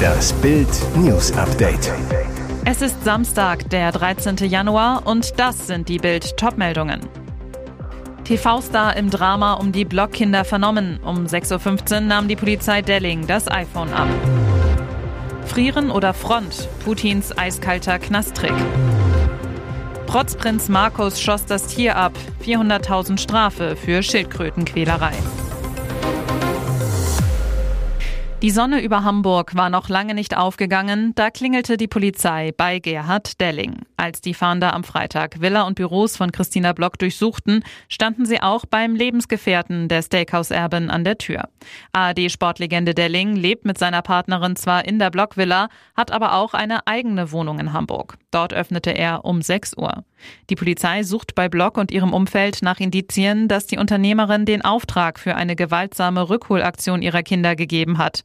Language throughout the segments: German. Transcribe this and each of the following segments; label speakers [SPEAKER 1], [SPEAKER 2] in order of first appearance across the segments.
[SPEAKER 1] Das Bild News Update.
[SPEAKER 2] Es ist Samstag, der 13. Januar und das sind die Bild Topmeldungen. TV-Star im Drama um die Blockkinder vernommen. Um 6.15 Uhr nahm die Polizei Delling das iPhone ab. Frieren oder Front? Putins eiskalter Knasttrick. Protzprinz Markus schoss das Tier ab. 400.000 Strafe für Schildkrötenquälerei. Die Sonne über Hamburg war noch lange nicht aufgegangen, da klingelte die Polizei bei Gerhard Delling. Als die Fahnder am Freitag Villa und Büros von Christina Block durchsuchten, standen sie auch beim Lebensgefährten der Steakhouse-Erbin an der Tür. ARD-Sportlegende Delling lebt mit seiner Partnerin zwar in der Blockvilla, hat aber auch eine eigene Wohnung in Hamburg. Dort öffnete er um 6 Uhr. Die Polizei sucht bei Block und ihrem Umfeld nach Indizien, dass die Unternehmerin den Auftrag für eine gewaltsame Rückholaktion ihrer Kinder gegeben hat.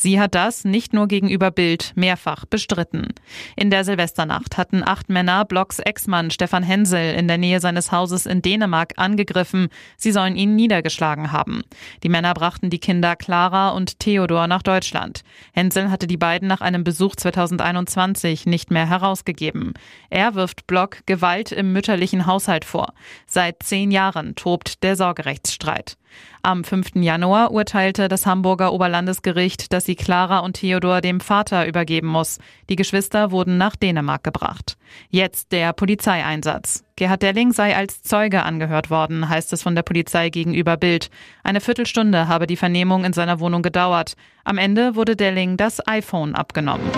[SPEAKER 2] Sie hat das nicht nur gegenüber Bild mehrfach bestritten. In der Silvesternacht hatten acht Männer Blocks Ex-Mann Stefan Hensel in der Nähe seines Hauses in Dänemark angegriffen. Sie sollen ihn niedergeschlagen haben. Die Männer brachten die Kinder Clara und Theodor nach Deutschland. Hensel hatte die beiden nach einem Besuch 2021 nicht mehr herausgegeben. Er wirft Block Gewalt im mütterlichen Haushalt vor. Seit zehn Jahren tobt der Sorgerechtsstreit. Am 5. Januar urteilte das Hamburger Oberlandesgericht, dass sie Clara und Theodor dem Vater übergeben muss. Die Geschwister wurden nach Dänemark gebracht. Jetzt der Polizeieinsatz. Gerhard Delling sei als Zeuge angehört worden, heißt es von der Polizei gegenüber Bild. Eine Viertelstunde habe die Vernehmung in seiner Wohnung gedauert. Am Ende wurde Delling das iPhone abgenommen.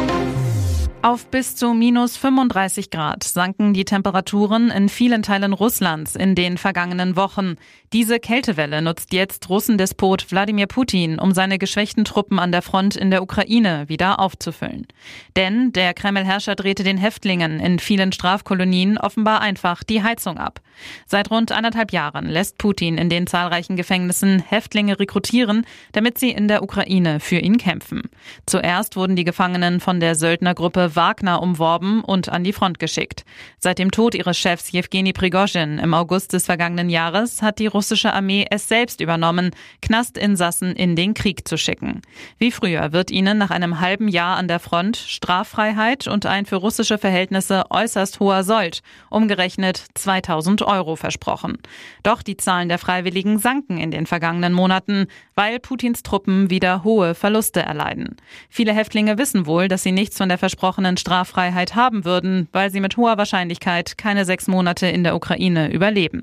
[SPEAKER 2] Auf bis zu minus 35 Grad sanken die Temperaturen in vielen Teilen Russlands in den vergangenen Wochen. Diese Kältewelle nutzt jetzt Russendespot Wladimir Putin, um seine geschwächten Truppen an der Front in der Ukraine wieder aufzufüllen. Denn der Kreml-Herrscher drehte den Häftlingen in vielen Strafkolonien offenbar einfach die Heizung ab. Seit rund anderthalb Jahren lässt Putin in den zahlreichen Gefängnissen Häftlinge rekrutieren, damit sie in der Ukraine für ihn kämpfen. Zuerst wurden die Gefangenen von der Söldnergruppe Wagner umworben und an die Front geschickt. Seit dem Tod ihres Chefs Jewgeni Prigozhin im August des vergangenen Jahres hat die russische Armee es selbst übernommen, Knastinsassen in den Krieg zu schicken. Wie früher wird ihnen nach einem halben Jahr an der Front Straffreiheit und ein für russische Verhältnisse äußerst hoher Sold, umgerechnet 2000 Euro versprochen. Doch die Zahlen der Freiwilligen sanken in den vergangenen Monaten, weil Putins Truppen wieder hohe Verluste erleiden. Viele Häftlinge wissen wohl, dass sie nichts von der versprochenen versprochenen Straffreiheit haben würden, weil sie mit hoher Wahrscheinlichkeit keine sechs Monate in der Ukraine überleben.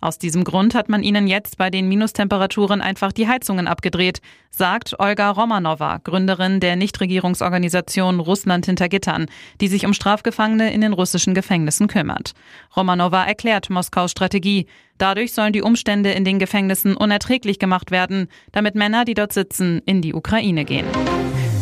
[SPEAKER 2] Aus diesem Grund hat man ihnen jetzt bei den Minustemperaturen einfach die Heizungen abgedreht, sagt Olga Romanova, Gründerin der Nichtregierungsorganisation Russland hinter Gittern, die sich um Strafgefangene in den russischen Gefängnissen kümmert. Romanova erklärt Moskaus Strategie. Dadurch sollen die Umstände in den Gefängnissen unerträglich gemacht werden, damit Männer, die dort sitzen, in die Ukraine gehen.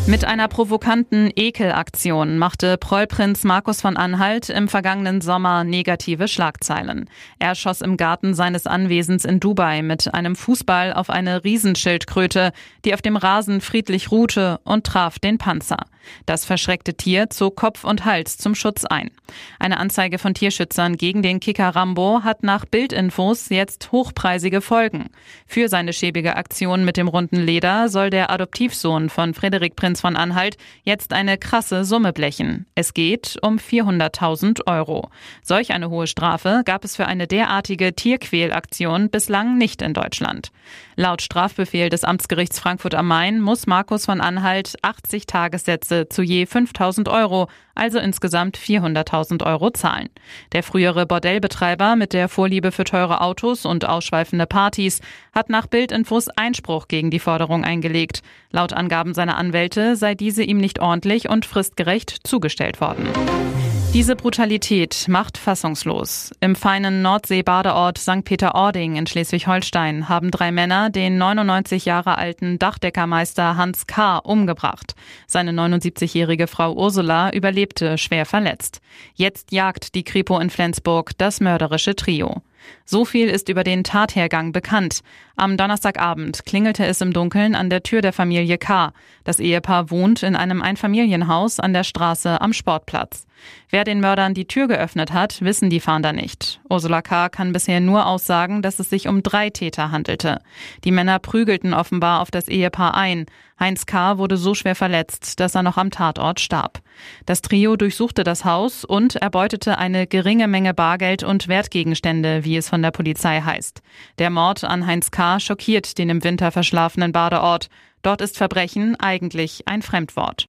[SPEAKER 2] Mit einer provokanten Ekelaktion machte Prollprinz Markus von Anhalt im vergangenen Sommer negative Schlagzeilen. Er schoss im Garten seines Anwesens in Dubai mit einem Fußball auf eine Riesenschildkröte, die auf dem Rasen friedlich ruhte und traf den Panzer. Das verschreckte Tier zog Kopf und Hals zum Schutz ein. Eine Anzeige von Tierschützern gegen den Kicker Rambo hat nach Bildinfos jetzt hochpreisige Folgen. Für seine schäbige Aktion mit dem runden Leder soll der Adoptivsohn von Frederik Prinz Prinz von Anhalt jetzt eine krasse Summe blechen. Es geht um 400.000 Euro. Solch eine hohe Strafe gab es für eine derartige Tierquälaktion bislang nicht in Deutschland. Laut Strafbefehl des Amtsgerichts Frankfurt am Main muss Markus von Anhalt 80 Tagessätze zu je 5.000 Euro, also insgesamt 400.000 Euro zahlen. Der frühere Bordellbetreiber mit der Vorliebe für teure Autos und ausschweifende Partys hat nach Bildinfos Einspruch gegen die Forderung eingelegt. Laut Angaben seiner Anwälte sei diese ihm nicht ordentlich und fristgerecht zugestellt worden. Diese Brutalität macht fassungslos. Im feinen Nordsee-Badeort St. Peter-Ording in Schleswig-Holstein haben drei Männer den 99 Jahre alten Dachdeckermeister Hans K. umgebracht. Seine 79-jährige Frau Ursula überlebte schwer verletzt. Jetzt jagt die Kripo in Flensburg das mörderische Trio. So viel ist über den Tathergang bekannt. Am Donnerstagabend klingelte es im Dunkeln an der Tür der Familie K. Das Ehepaar wohnt in einem Einfamilienhaus an der Straße am Sportplatz. Wer den Mördern die Tür geöffnet hat, wissen die Fahnder nicht. Ursula K. kann bisher nur aussagen, dass es sich um drei Täter handelte. Die Männer prügelten offenbar auf das Ehepaar ein. Heinz K. wurde so schwer verletzt, dass er noch am Tatort starb. Das Trio durchsuchte das Haus und erbeutete eine geringe Menge Bargeld und Wertgegenstände, wie es von der Polizei heißt. Der Mord an Heinz K. schockiert den im Winter verschlafenen Badeort. Dort ist Verbrechen eigentlich ein Fremdwort.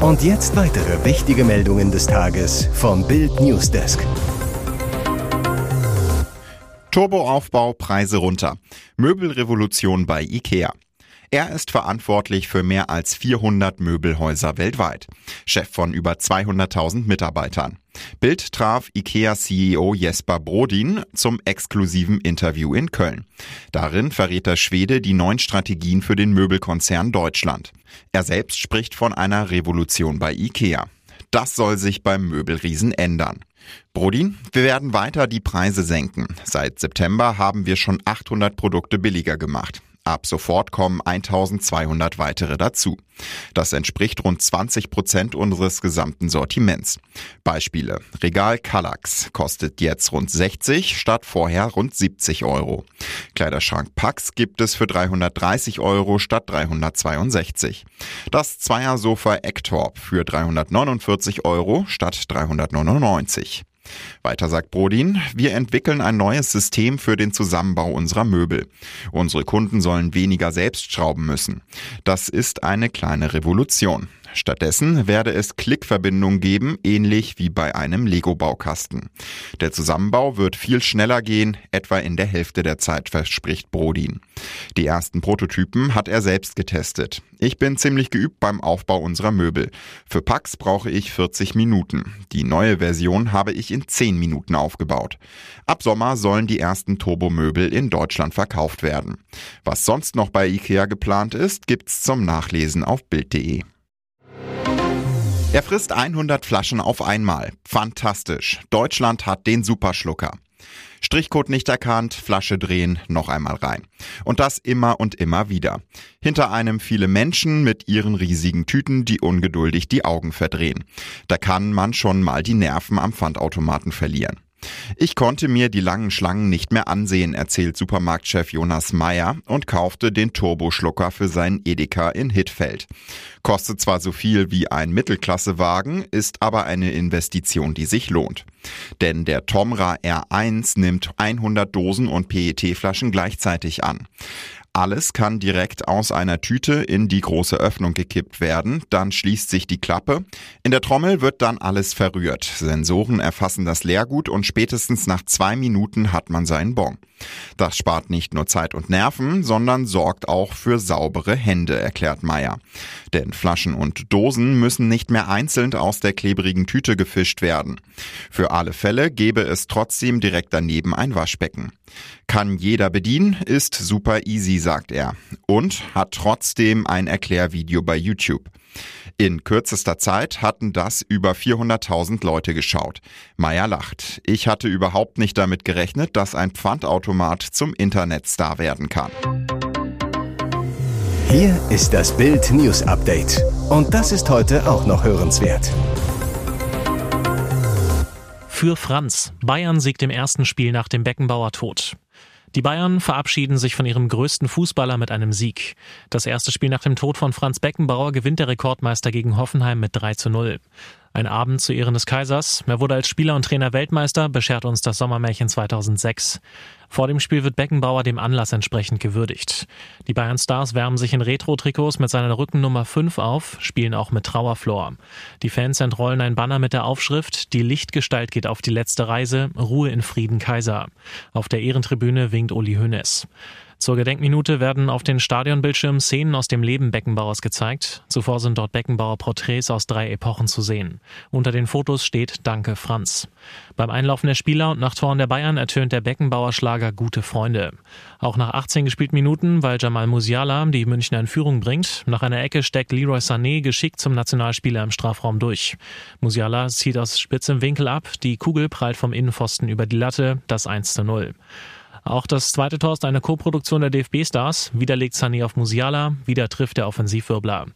[SPEAKER 1] Und jetzt weitere wichtige Meldungen des Tages vom Bild Newsdesk.
[SPEAKER 3] Turboaufbau, Preise runter. Möbelrevolution bei IKEA. Er ist verantwortlich für mehr als 400 Möbelhäuser weltweit. Chef von über 200.000 Mitarbeitern. Bild traf IKEA-CEO Jesper Brodin zum exklusiven Interview in Köln. Darin verrät der Schwede die neuen Strategien für den Möbelkonzern Deutschland. Er selbst spricht von einer Revolution bei IKEA. Das soll sich beim Möbelriesen ändern. Brodin, wir werden weiter die Preise senken. Seit September haben wir schon 800 Produkte billiger gemacht. Ab sofort kommen 1200 weitere dazu. Das entspricht rund 20 Prozent unseres gesamten Sortiments. Beispiele. Regal Kallax kostet jetzt rund 60 statt vorher rund 70 Euro. Kleiderschrank Pax gibt es für 330 Euro statt 362. Das Zweiersofa Ektorp für 349 Euro statt 399. Weiter sagt Brodin, wir entwickeln ein neues System für den Zusammenbau unserer Möbel. Unsere Kunden sollen weniger selbst schrauben müssen. Das ist eine kleine Revolution. Stattdessen werde es Klickverbindungen geben, ähnlich wie bei einem Lego-Baukasten. Der Zusammenbau wird viel schneller gehen, etwa in der Hälfte der Zeit, verspricht Brodin. Die ersten Prototypen hat er selbst getestet. Ich bin ziemlich geübt beim Aufbau unserer Möbel. Für Pax brauche ich 40 Minuten. Die neue Version habe ich in 10 Minuten aufgebaut. Ab Sommer sollen die ersten Turbomöbel in Deutschland verkauft werden. Was sonst noch bei IKEA geplant ist, gibt's zum Nachlesen auf Bild.de. Er frisst 100 Flaschen auf einmal. Fantastisch. Deutschland hat den Superschlucker. Strichcode nicht erkannt, Flasche drehen, noch einmal rein. Und das immer und immer wieder. Hinter einem viele Menschen mit ihren riesigen Tüten, die ungeduldig die Augen verdrehen. Da kann man schon mal die Nerven am Pfandautomaten verlieren. Ich konnte mir die langen Schlangen nicht mehr ansehen, erzählt Supermarktchef Jonas Meyer und kaufte den Turboschlucker für seinen Edeka in Hittfeld. Kostet zwar so viel wie ein Mittelklassewagen, ist aber eine Investition, die sich lohnt. Denn der Tomra R1 nimmt 100 Dosen und PET-Flaschen gleichzeitig an. Alles kann direkt aus einer Tüte in die große Öffnung gekippt werden, dann schließt sich die Klappe. In der Trommel wird dann alles verrührt. Sensoren erfassen das Leergut und spätestens nach zwei Minuten hat man seinen Bon. Das spart nicht nur Zeit und Nerven, sondern sorgt auch für saubere Hände, erklärt Meyer. Denn Flaschen und Dosen müssen nicht mehr einzeln aus der klebrigen Tüte gefischt werden. Für alle Fälle gäbe es trotzdem direkt daneben ein Waschbecken. Kann jeder bedienen, ist super easy, sagt er. Und hat trotzdem ein Erklärvideo bei YouTube. In kürzester Zeit hatten das über 400.000 Leute geschaut. Meyer lacht. Ich hatte überhaupt nicht damit gerechnet, dass ein Pfandautomat zum Internetstar werden kann.
[SPEAKER 1] Hier ist das Bild News Update. Und das ist heute auch noch hörenswert.
[SPEAKER 4] Für Franz. Bayern siegt im ersten Spiel nach dem Beckenbauer Tod. Die Bayern verabschieden sich von ihrem größten Fußballer mit einem Sieg. Das erste Spiel nach dem Tod von Franz Beckenbauer gewinnt der Rekordmeister gegen Hoffenheim mit 3 zu 0. Ein Abend zu Ehren des Kaisers. Er wurde als Spieler und Trainer Weltmeister, beschert uns das Sommermärchen 2006. Vor dem Spiel wird Beckenbauer dem Anlass entsprechend gewürdigt. Die Bayern-Stars wärmen sich in Retro-Trikots mit seiner Rückennummer 5 auf, spielen auch mit Trauerflor. Die Fans entrollen ein Banner mit der Aufschrift Die Lichtgestalt geht auf die letzte Reise, Ruhe in Frieden Kaiser. Auf der Ehrentribüne winkt Uli Hoeneß. Zur Gedenkminute werden auf den Stadionbildschirmen Szenen aus dem Leben Beckenbauers gezeigt. Zuvor sind dort Beckenbauer Porträts aus drei Epochen zu sehen. Unter den Fotos steht Danke Franz. Beim Einlaufen der Spieler und nach Toren der Bayern ertönt der Beckenbauer Schlager Gute Freunde. Auch nach 18 gespielten Minuten, weil Jamal Musiala die Münchner in Führung bringt, nach einer Ecke steckt Leroy Sané geschickt zum Nationalspieler im Strafraum durch. Musiala zieht aus spitzem Winkel ab, die Kugel prallt vom Innenpfosten über die Latte, das 1 zu 0. Auch das zweite Tor ist eine Co-Produktion der DFB-Stars. Wieder legt Sané auf Musiala, wieder trifft der Offensivwirbler.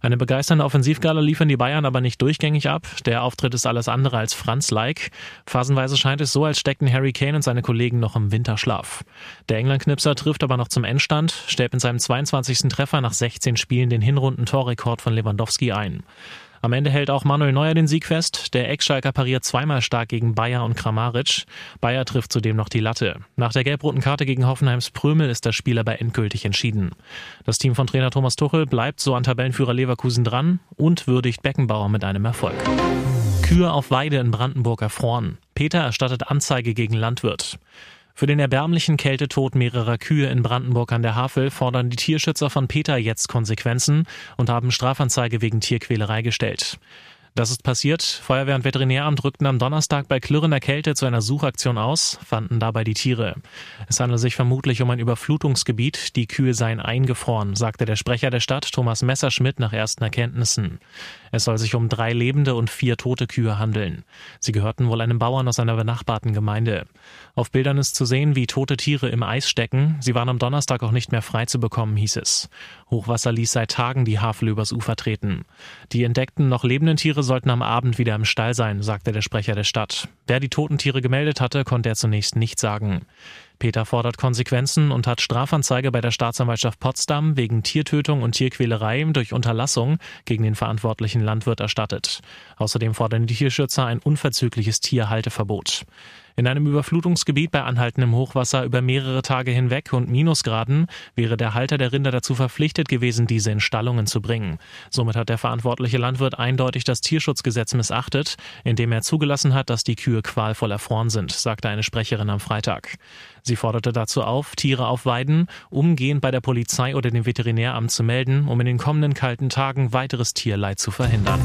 [SPEAKER 4] Eine begeisternde Offensivgala liefern die Bayern aber nicht durchgängig ab. Der Auftritt ist alles andere als Franz-like. Phasenweise scheint es so, als steckten Harry Kane und seine Kollegen noch im Winterschlaf. Der England-Knipser trifft aber noch zum Endstand, stellt mit seinem 22. Treffer nach 16 Spielen den Hinrunden-Torrekord von Lewandowski ein. Am Ende hält auch Manuel Neuer den Sieg fest. Der Eckschalker pariert zweimal stark gegen Bayer und Kramaric. Bayer trifft zudem noch die Latte. Nach der gelb-roten Karte gegen Hoffenheims Prömel ist das Spiel aber endgültig entschieden. Das Team von Trainer Thomas Tuchel bleibt so an Tabellenführer Leverkusen dran und würdigt Beckenbauer mit einem Erfolg. Kühe auf Weide in Brandenburg erfroren. Peter erstattet Anzeige gegen Landwirt. Für den erbärmlichen Kältetod mehrerer Kühe in Brandenburg an der Havel fordern die Tierschützer von Peter jetzt Konsequenzen und haben Strafanzeige wegen Tierquälerei gestellt. Das ist passiert. Feuerwehr und Veterinäramt rückten am Donnerstag bei klirrender Kälte zu einer Suchaktion aus, fanden dabei die Tiere. Es handelt sich vermutlich um ein Überflutungsgebiet. Die Kühe seien eingefroren, sagte der Sprecher der Stadt Thomas Messerschmidt nach ersten Erkenntnissen. Es soll sich um drei lebende und vier tote Kühe handeln. Sie gehörten wohl einem Bauern aus einer benachbarten Gemeinde. Auf Bildern ist zu sehen, wie tote Tiere im Eis stecken. Sie waren am Donnerstag auch nicht mehr frei zu bekommen, hieß es. Hochwasser ließ seit Tagen die Havel übers Ufer treten. Die entdeckten noch lebenden Tiere sollten am Abend wieder im Stall sein, sagte der Sprecher der Stadt. Wer die toten Tiere gemeldet hatte, konnte er zunächst nicht sagen. Peter fordert Konsequenzen und hat Strafanzeige bei der Staatsanwaltschaft Potsdam wegen Tiertötung und Tierquälerei durch Unterlassung gegen den verantwortlichen Landwirt erstattet. Außerdem fordern die Tierschützer ein unverzügliches Tierhalteverbot. In einem Überflutungsgebiet bei anhaltendem Hochwasser über mehrere Tage hinweg und Minusgraden wäre der Halter der Rinder dazu verpflichtet gewesen, diese in Stallungen zu bringen. Somit hat der verantwortliche Landwirt eindeutig das Tierschutzgesetz missachtet, indem er zugelassen hat, dass die Kühe qualvoll erfroren sind, sagte eine Sprecherin am Freitag. Sie forderte dazu auf, Tiere auf Weiden umgehend bei der Polizei oder dem Veterinäramt zu melden, um in den kommenden kalten Tagen weiteres Tierleid zu verhindern.